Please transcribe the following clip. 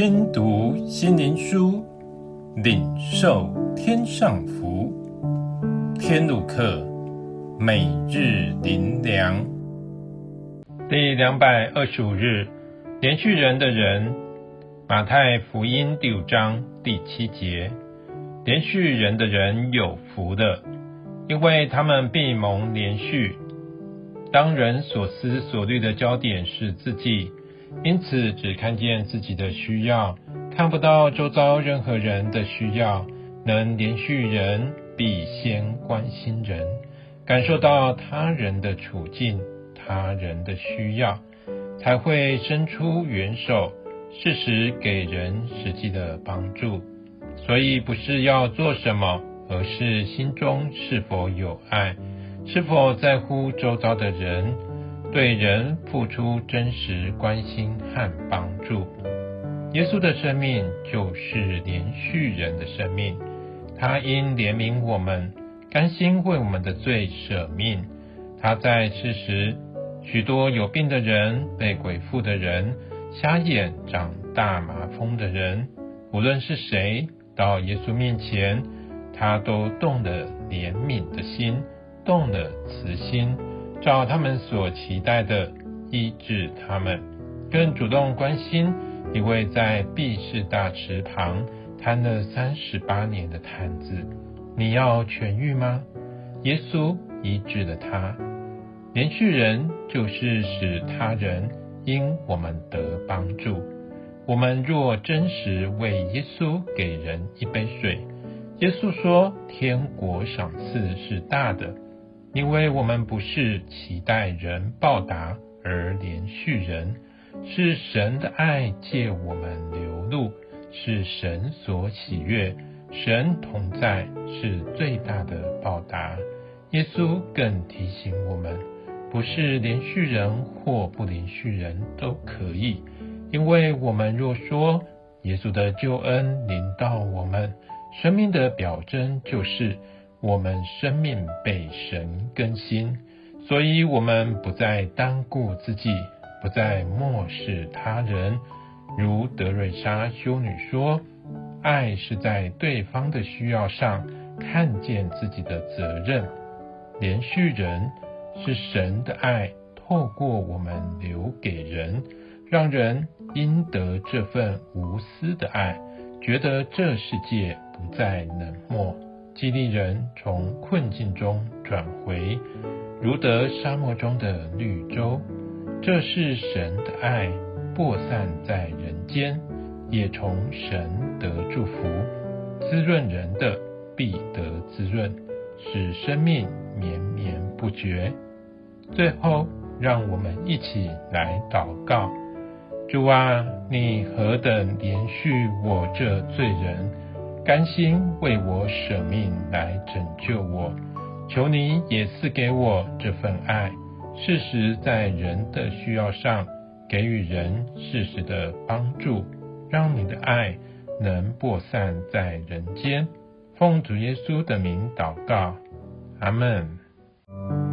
听读心灵书，领受天上福。天路客，每日灵粮，第两百二十五日，连续人的人。马太福音第五章第七节：连续人的人有福的，因为他们必蒙连续。当人所思所虑的焦点是自己。因此，只看见自己的需要，看不到周遭任何人的需要。能连续人，必先关心人，感受到他人的处境、他人的需要，才会伸出援手，适时给人实际的帮助。所以，不是要做什么，而是心中是否有爱，是否在乎周遭的人。对人付出真实关心和帮助，耶稣的生命就是连续人的生命。他因怜悯我们，甘心为我们的罪舍命。他在世时，许多有病的人、被鬼附的人、瞎眼、长大麻风的人，无论是谁到耶稣面前，他都动了怜悯的心，动了慈心。照他们所期待的医治他们，更主动关心一位在毕士大池旁瘫了三十八年的瘫子。你要痊愈吗？耶稣医治了他。连续人就是使他人因我们得帮助。我们若真实为耶稣给人一杯水，耶稣说天国赏赐是大的。因为我们不是期待人报答而连续人，是神的爱借我们流露，是神所喜悦，神同在是最大的报答。耶稣更提醒我们，不是连续人或不连续人都可以，因为我们若说耶稣的救恩临到我们，生命的表征就是。我们生命被神更新，所以我们不再单顾自己，不再漠视他人。如德瑞莎修女说：“爱是在对方的需要上看见自己的责任。连续人是神的爱透过我们留给人，让人因得这份无私的爱，觉得这世界不再冷漠。”激励人从困境中转回，如得沙漠中的绿洲。这是神的爱，播散在人间，也从神得祝福。滋润人的必得滋润，使生命绵绵不绝。最后，让我们一起来祷告：主啊，你何等怜恤我这罪人！甘心为我舍命来拯救我，求你也赐给我这份爱，适时在人的需要上给予人适时的帮助，让你的爱能播散在人间。奉主耶稣的名祷告，阿门。